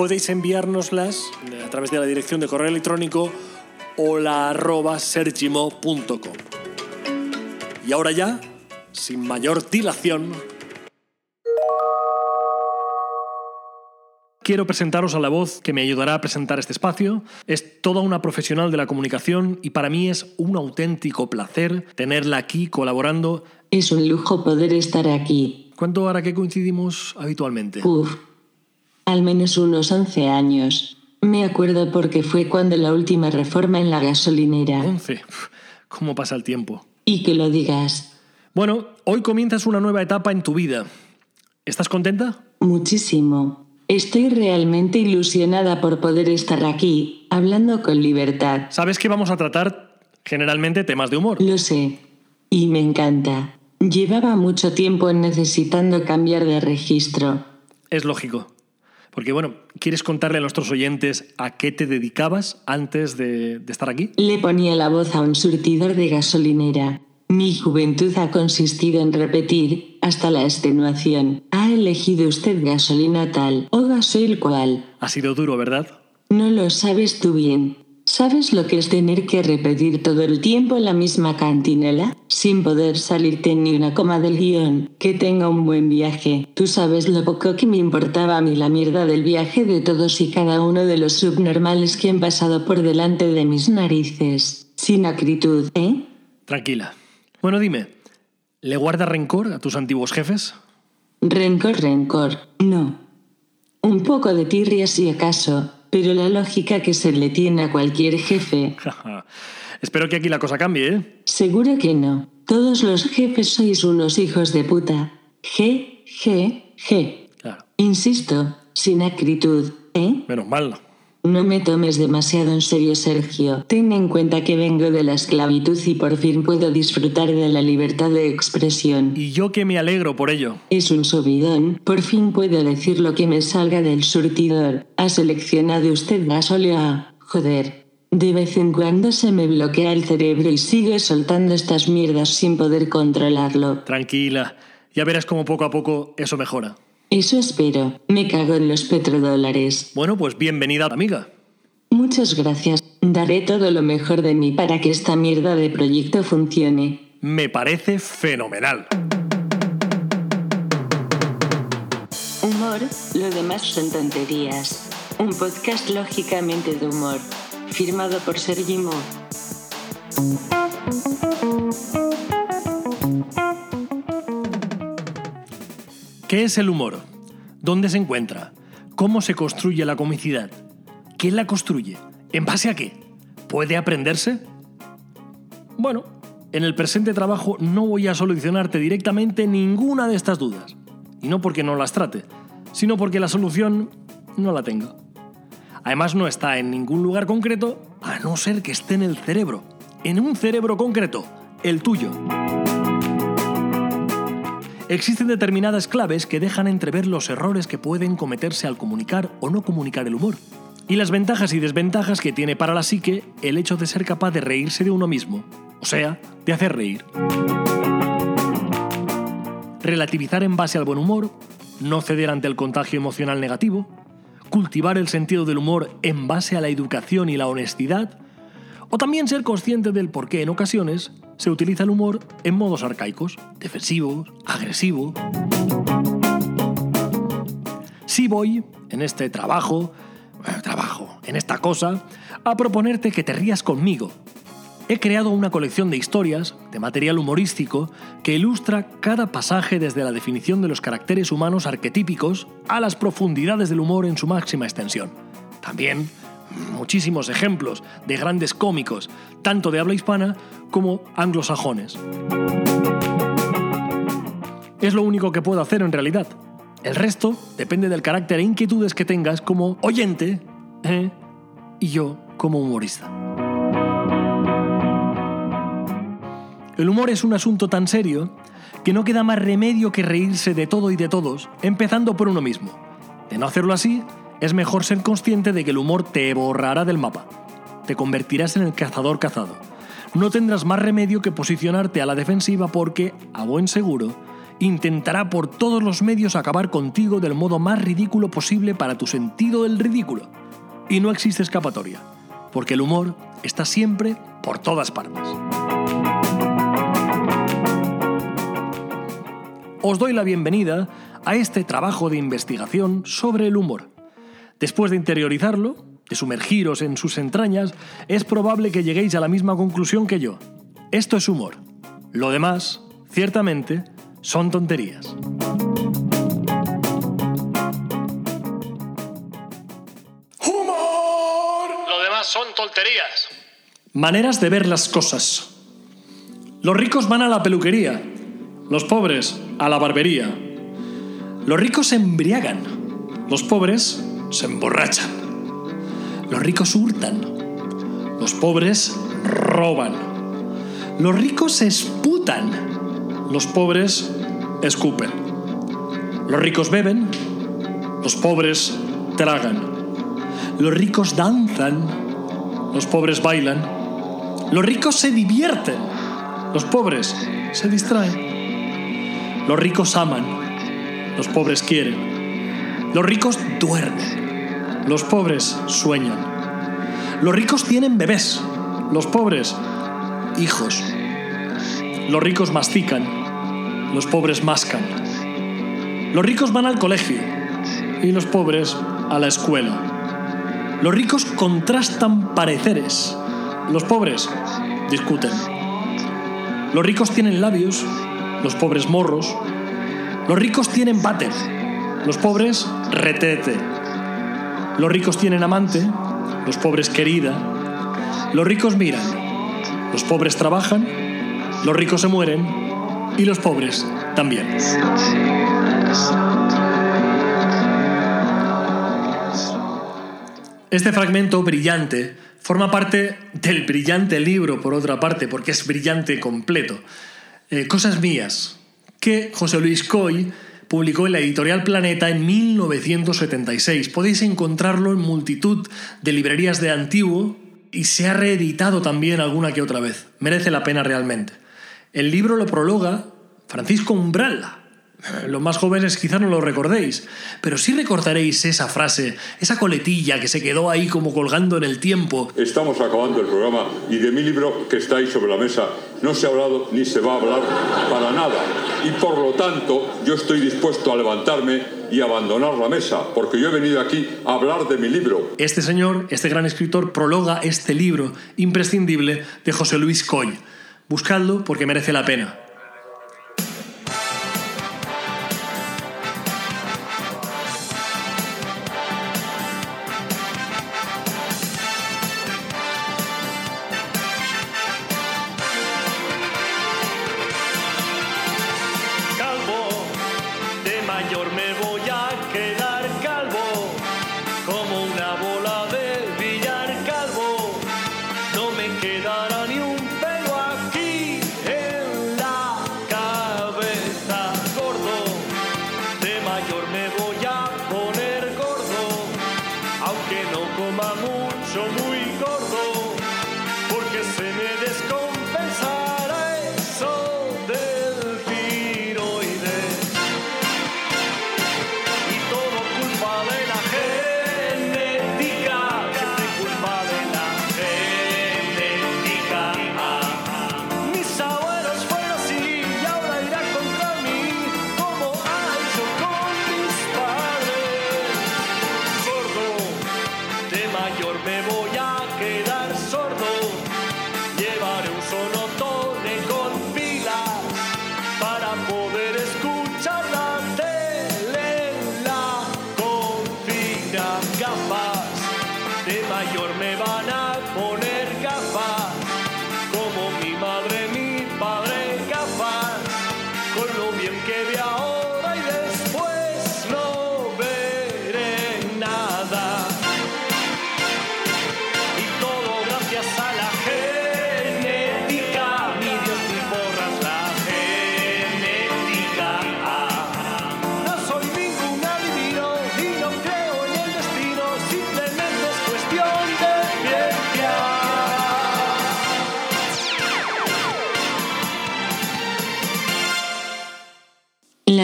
podéis enviárnoslas a través de la dirección de correo electrónico hola.sergimo.com. Y ahora ya, sin mayor dilación, quiero presentaros a la voz que me ayudará a presentar este espacio. Es toda una profesional de la comunicación y para mí es un auténtico placer tenerla aquí colaborando. Es un lujo poder estar aquí. ¿Cuánto hará que coincidimos habitualmente? Uf, al menos unos 11 años. Me acuerdo porque fue cuando la última reforma en la gasolinera. 11. ¿Cómo pasa el tiempo? Y que lo digas. Bueno, hoy comienzas una nueva etapa en tu vida. ¿Estás contenta? Muchísimo. Estoy realmente ilusionada por poder estar aquí, hablando con libertad. Sabes que vamos a tratar generalmente temas de humor. Lo sé. Y me encanta. Llevaba mucho tiempo necesitando cambiar de registro. Es lógico. Porque bueno, ¿quieres contarle a nuestros oyentes a qué te dedicabas antes de, de estar aquí? Le ponía la voz a un surtidor de gasolinera. Mi juventud ha consistido en repetir, hasta la extenuación, ¿ha elegido usted gasolina tal o gasoil cual? Ha sido duro, ¿verdad? No lo sabes tú bien. ¿Sabes lo que es tener que repetir todo el tiempo la misma cantinela? Sin poder salirte ni una coma del guion. Que tenga un buen viaje. Tú sabes lo poco que me importaba a mí la mierda del viaje de todos y cada uno de los subnormales que han pasado por delante de mis narices. Sin acritud, ¿eh? Tranquila. Bueno, dime, ¿le guardas rencor a tus antiguos jefes? Rencor, rencor. No. Un poco de tirria si acaso, pero la lógica que se le tiene a cualquier jefe. Espero que aquí la cosa cambie, ¿eh? Seguro que no. Todos los jefes sois unos hijos de puta. G, G, G. Claro. Insisto, sin acritud, ¿eh? Menos mal. No me tomes demasiado en serio, Sergio. Ten en cuenta que vengo de la esclavitud y por fin puedo disfrutar de la libertad de expresión. Y yo que me alegro por ello. Es un subidón. Por fin puedo decir lo que me salga del surtidor. ¿Ha seleccionado usted gasolina? Joder. De vez en cuando se me bloquea el cerebro y sigue soltando estas mierdas sin poder controlarlo. Tranquila. Ya verás cómo poco a poco eso mejora. Eso espero. Me cago en los petrodólares. Bueno, pues bienvenida, amiga. Muchas gracias. Daré todo lo mejor de mí para que esta mierda de proyecto funcione. Me parece fenomenal. Humor, lo demás son tonterías. Un podcast lógicamente de humor. Firmado por Sergimo. ¿Qué es el humor? ¿Dónde se encuentra? ¿Cómo se construye la comicidad? ¿Quién la construye? ¿En base a qué? ¿Puede aprenderse? Bueno, en el presente trabajo no voy a solucionarte directamente ninguna de estas dudas. Y no porque no las trate, sino porque la solución no la tengo. Además no está en ningún lugar concreto, a no ser que esté en el cerebro. En un cerebro concreto, el tuyo. Existen determinadas claves que dejan entrever los errores que pueden cometerse al comunicar o no comunicar el humor. Y las ventajas y desventajas que tiene para la psique el hecho de ser capaz de reírse de uno mismo, o sea, de hacer reír. Relativizar en base al buen humor, no ceder ante el contagio emocional negativo, cultivar el sentido del humor en base a la educación y la honestidad, o también ser consciente del por qué en ocasiones se utiliza el humor en modos arcaicos, defensivos, agresivo. Si voy, en este trabajo, eh, trabajo, en esta cosa, a proponerte que te rías conmigo. He creado una colección de historias, de material humorístico, que ilustra cada pasaje desde la definición de los caracteres humanos arquetípicos a las profundidades del humor en su máxima extensión. También muchísimos ejemplos de grandes cómicos, tanto de habla hispana como anglosajones. Es lo único que puedo hacer en realidad. El resto depende del carácter e inquietudes que tengas como oyente ¿eh? y yo como humorista. El humor es un asunto tan serio que no queda más remedio que reírse de todo y de todos, empezando por uno mismo. De no hacerlo así, es mejor ser consciente de que el humor te borrará del mapa. Te convertirás en el cazador cazado. No tendrás más remedio que posicionarte a la defensiva porque, a buen seguro, intentará por todos los medios acabar contigo del modo más ridículo posible para tu sentido del ridículo. Y no existe escapatoria, porque el humor está siempre por todas partes. Os doy la bienvenida a este trabajo de investigación sobre el humor. Después de interiorizarlo, de sumergiros en sus entrañas, es probable que lleguéis a la misma conclusión que yo. Esto es humor. Lo demás, ciertamente, son tonterías. ¡Humor! Lo demás son tonterías. Maneras de ver las cosas. Los ricos van a la peluquería, los pobres a la barbería. Los ricos se embriagan, los pobres se emborrachan. Los ricos hurtan, los pobres roban. Los ricos se esputan, los pobres escupen. Los ricos beben, los pobres tragan. Los ricos danzan, los pobres bailan. Los ricos se divierten, los pobres se distraen. Los ricos aman, los pobres quieren. Los ricos duermen, los pobres sueñan. Los ricos tienen bebés, los pobres hijos. Los ricos mastican, los pobres mascan. Los ricos van al colegio y los pobres a la escuela. Los ricos contrastan pareceres, los pobres discuten. Los ricos tienen labios, los pobres morros. Los ricos tienen váter, los pobres retete. Los ricos tienen amante, los pobres querida. Los ricos miran, los pobres trabajan, los ricos se mueren y los pobres también. Este fragmento brillante forma parte del brillante libro, por otra parte, porque es brillante completo. Eh, Cosas mías, que José Luis Coy publicó en la editorial Planeta en 1976. Podéis encontrarlo en multitud de librerías de antiguo y se ha reeditado también alguna que otra vez. Merece la pena realmente. El libro lo prologa Francisco Umbral, los más jóvenes quizá no lo recordéis, pero sí recordaréis esa frase, esa coletilla que se quedó ahí como colgando en el tiempo. Estamos acabando el programa y de mi libro que está ahí sobre la mesa no se ha hablado ni se va a hablar para nada. Y por lo tanto yo estoy dispuesto a levantarme y abandonar la mesa, porque yo he venido aquí a hablar de mi libro. Este señor, este gran escritor, prologa este libro imprescindible de José Luis Coy. Buscadlo porque merece la pena. quedará.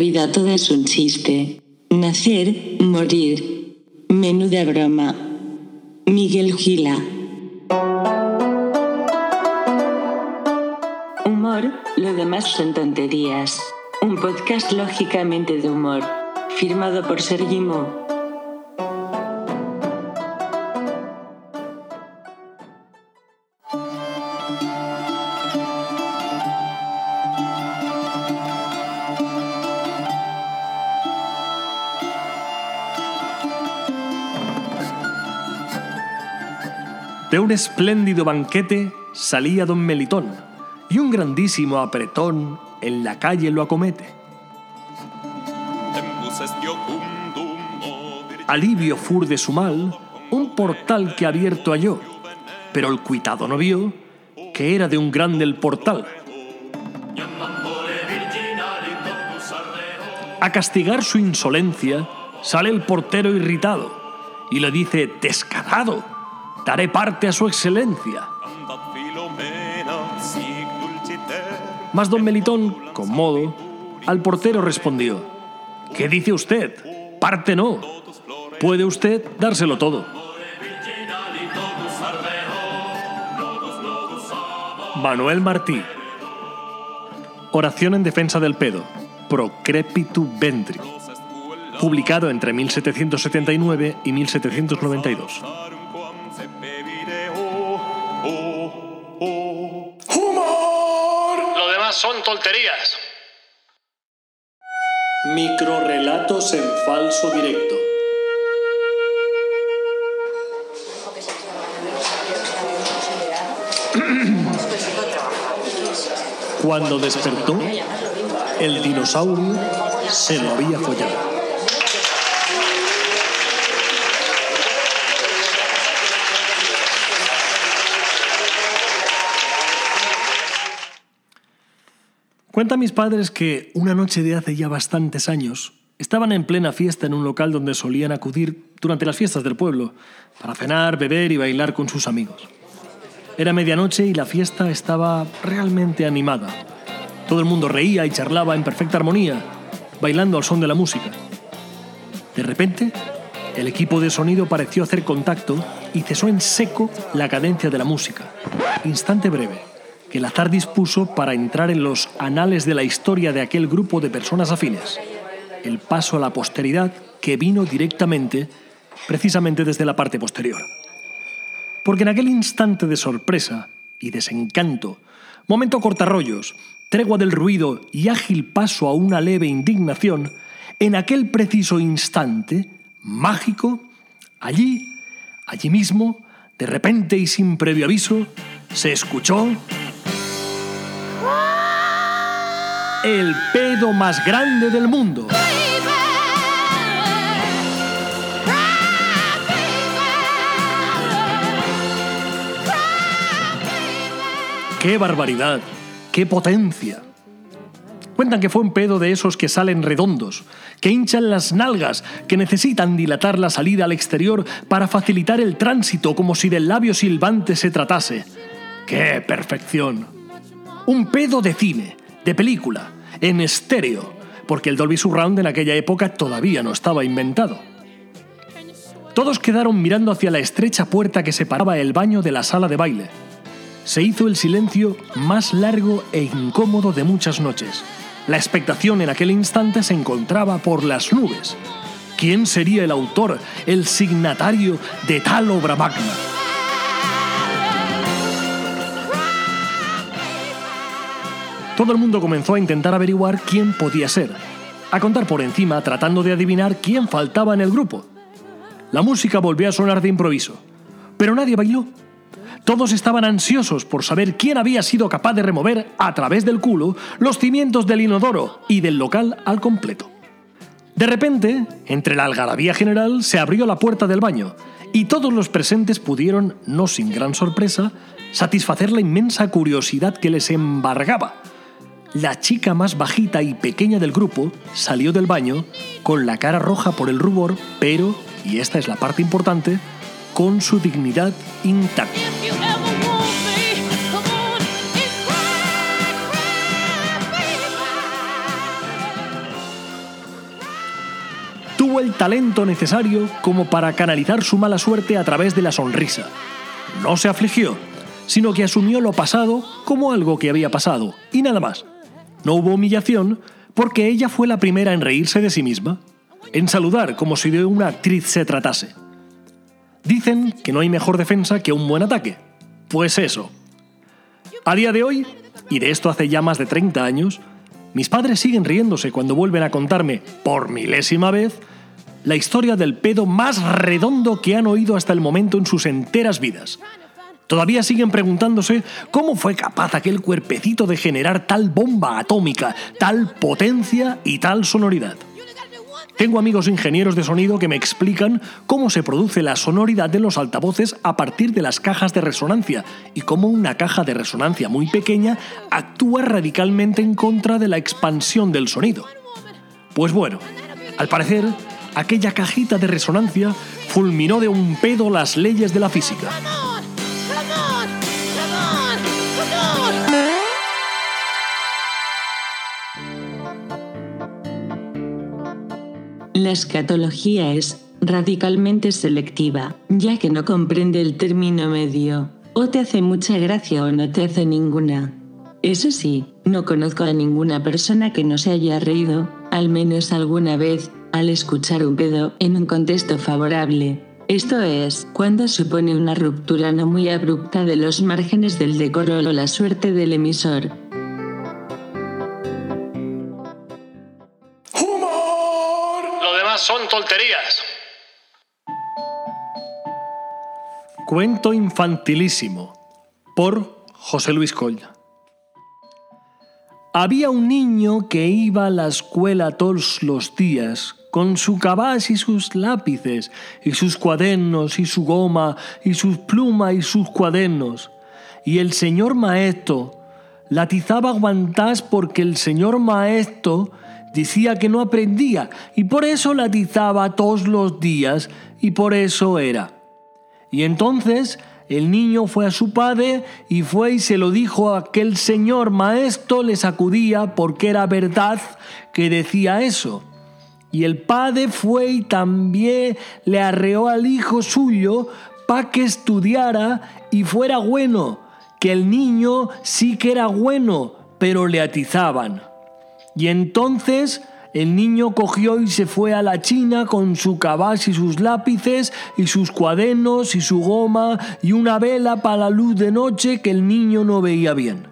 Vida todo es un chiste. Nacer, morir. Menuda broma. Miguel Gila. Humor, lo demás son tonterías. Un podcast lógicamente de humor. Firmado por Sergi De un espléndido banquete salía don Melitón, y un grandísimo apretón en la calle lo acomete. Alivio fur de su mal, un portal que abierto halló, pero el cuitado no vio que era de un grande el portal. A castigar su insolencia, sale el portero irritado y le dice, descarado, daré parte a su excelencia. Mas don Melitón, con modo, al portero respondió, ¿qué dice usted? Parte no. Puede usted dárselo todo. Manuel Martí. Oración en defensa del pedo. Procrepitu ventri. Publicado entre 1779 y 1792. Son tolterías. Microrelatos en falso directo. Cuando despertó, el dinosaurio se lo había follado. Cuentan mis padres que una noche de hace ya bastantes años estaban en plena fiesta en un local donde solían acudir durante las fiestas del pueblo para cenar, beber y bailar con sus amigos. Era medianoche y la fiesta estaba realmente animada. Todo el mundo reía y charlaba en perfecta armonía, bailando al son de la música. De repente, el equipo de sonido pareció hacer contacto y cesó en seco la cadencia de la música. Instante breve que el azar dispuso para entrar en los anales de la historia de aquel grupo de personas afines. El paso a la posteridad que vino directamente, precisamente desde la parte posterior. Porque en aquel instante de sorpresa y desencanto, momento cortarrollos, tregua del ruido y ágil paso a una leve indignación, en aquel preciso instante, mágico, allí, allí mismo, de repente y sin previo aviso, se escuchó el pedo más grande del mundo. ¡Qué barbaridad! ¡Qué potencia! Cuentan que fue un pedo de esos que salen redondos, que hinchan las nalgas, que necesitan dilatar la salida al exterior para facilitar el tránsito como si del labio silbante se tratase. ¡Qué perfección! Un pedo de cine, de película, en estéreo, porque el Dolby Surround en aquella época todavía no estaba inventado. Todos quedaron mirando hacia la estrecha puerta que separaba el baño de la sala de baile. Se hizo el silencio más largo e incómodo de muchas noches. La expectación en aquel instante se encontraba por las nubes. ¿Quién sería el autor, el signatario de tal obra magna? Todo el mundo comenzó a intentar averiguar quién podía ser, a contar por encima tratando de adivinar quién faltaba en el grupo. La música volvió a sonar de improviso, pero nadie bailó. Todos estaban ansiosos por saber quién había sido capaz de remover a través del culo los cimientos del inodoro y del local al completo. De repente, entre la algarabía general, se abrió la puerta del baño y todos los presentes pudieron, no sin gran sorpresa, satisfacer la inmensa curiosidad que les embargaba la chica más bajita y pequeña del grupo salió del baño con la cara roja por el rubor, pero, y esta es la parte importante, con su dignidad intacta. tuvo el talento necesario como para canalizar su mala suerte a través de la sonrisa. No se afligió, sino que asumió lo pasado como algo que había pasado, y nada más. No hubo humillación porque ella fue la primera en reírse de sí misma, en saludar como si de una actriz se tratase. Dicen que no hay mejor defensa que un buen ataque. Pues eso. A día de hoy, y de esto hace ya más de 30 años, mis padres siguen riéndose cuando vuelven a contarme, por milésima vez, la historia del pedo más redondo que han oído hasta el momento en sus enteras vidas. Todavía siguen preguntándose cómo fue capaz aquel cuerpecito de generar tal bomba atómica, tal potencia y tal sonoridad. Tengo amigos ingenieros de sonido que me explican cómo se produce la sonoridad de los altavoces a partir de las cajas de resonancia y cómo una caja de resonancia muy pequeña actúa radicalmente en contra de la expansión del sonido. Pues bueno, al parecer, aquella cajita de resonancia fulminó de un pedo las leyes de la física. La escatología es radicalmente selectiva, ya que no comprende el término medio. O te hace mucha gracia o no te hace ninguna. Eso sí, no conozco a ninguna persona que no se haya reído, al menos alguna vez, al escuchar un pedo en un contexto favorable. Esto es, cuando supone una ruptura no muy abrupta de los márgenes del decoro o la suerte del emisor. Son tonterías. Cuento infantilísimo por José Luis Colla. Había un niño que iba a la escuela todos los días con su cabaz y sus lápices, y sus cuadernos, y su goma, y sus plumas y sus cuadernos. Y el señor maestro latizaba aguantás porque el señor maestro Decía que no aprendía y por eso la atizaba todos los días y por eso era. Y entonces el niño fue a su padre y fue y se lo dijo a aquel señor maestro, le sacudía porque era verdad que decía eso. Y el padre fue y también le arreó al hijo suyo para que estudiara y fuera bueno, que el niño sí que era bueno, pero le atizaban. Y entonces el niño cogió y se fue a la China con su cabaz y sus lápices y sus cuadernos y su goma y una vela para la luz de noche que el niño no veía bien.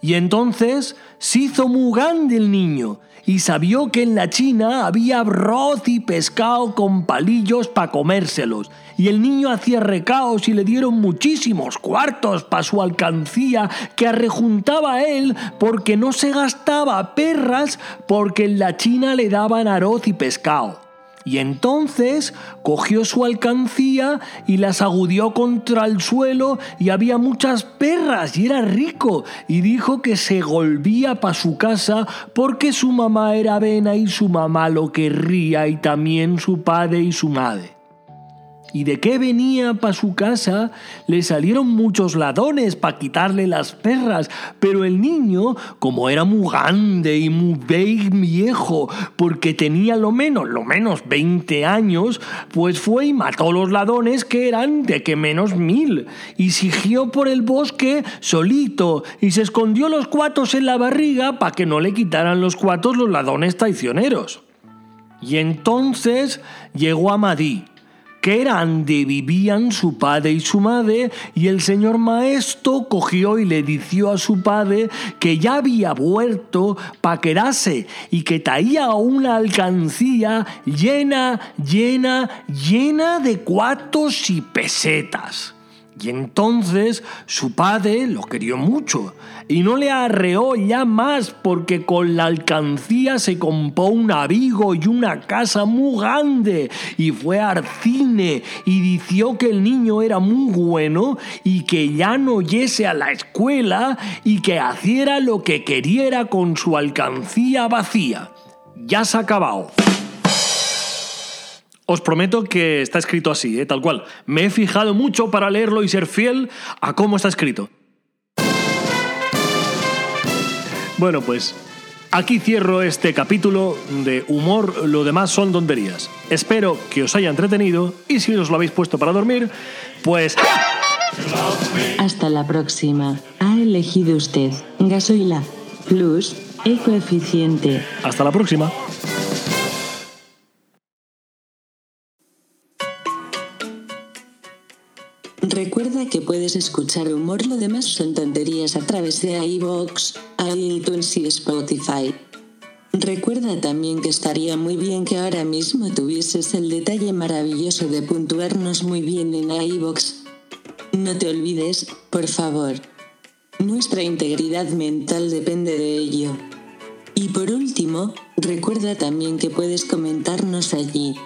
Y entonces se hizo muy grande el niño y sabió que en la China había arroz y pescado con palillos para comérselos. Y el niño hacía recaos y le dieron muchísimos cuartos para su alcancía que arrejuntaba él porque no se gastaba perras porque en la China le daban arroz y pescado. Y entonces cogió su alcancía y las agudió contra el suelo y había muchas perras y era rico. Y dijo que se volvía para su casa porque su mamá era vena y su mamá lo querría y también su padre y su madre y de qué venía para su casa, le salieron muchos ladrones para quitarle las perras, pero el niño, como era muy grande y muy viejo, porque tenía lo menos, lo menos 20 años, pues fue y mató los ladrones que eran de que menos mil, y siguió por el bosque solito, y se escondió los cuatos en la barriga para que no le quitaran los cuatos los ladrones traicioneros. Y entonces llegó a Madí, que era donde vivían su padre y su madre, y el señor maestro cogió y le dició a su padre que ya había vuelto para quedarse y que traía una alcancía llena, llena, llena de cuatos y pesetas. Y entonces su padre lo querió mucho y no le arreó ya más porque con la alcancía se compró un abrigo y una casa muy grande y fue al cine y dició que el niño era muy bueno y que ya no yese a la escuela y que hiciera lo que queriera con su alcancía vacía. Ya se ha acabado. Os prometo que está escrito así, ¿eh? tal cual. Me he fijado mucho para leerlo y ser fiel a cómo está escrito. Bueno, pues Aquí cierro este capítulo de humor, lo demás son tonterías. Espero que os haya entretenido y si os lo habéis puesto para dormir, pues... Hasta la próxima. Ha elegido usted gasoila plus ecoeficiente. Hasta la próxima. Que puedes escuchar humor, lo demás son tonterías a través de iVoox, iTunes y Spotify. Recuerda también que estaría muy bien que ahora mismo tuvieses el detalle maravilloso de puntuarnos muy bien en iVoox. No te olvides, por favor. Nuestra integridad mental depende de ello. Y por último, recuerda también que puedes comentarnos allí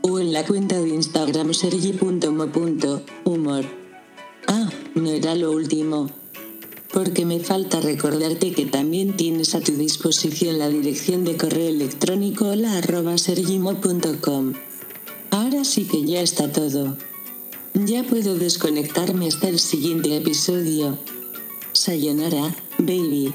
o en la cuenta de Instagram sergi.mo.humor. No era lo último. Porque me falta recordarte que también tienes a tu disposición la dirección de correo electrónico hola arroba sergimo.com. Ahora sí que ya está todo. Ya puedo desconectarme hasta el siguiente episodio. Sayonara, baby.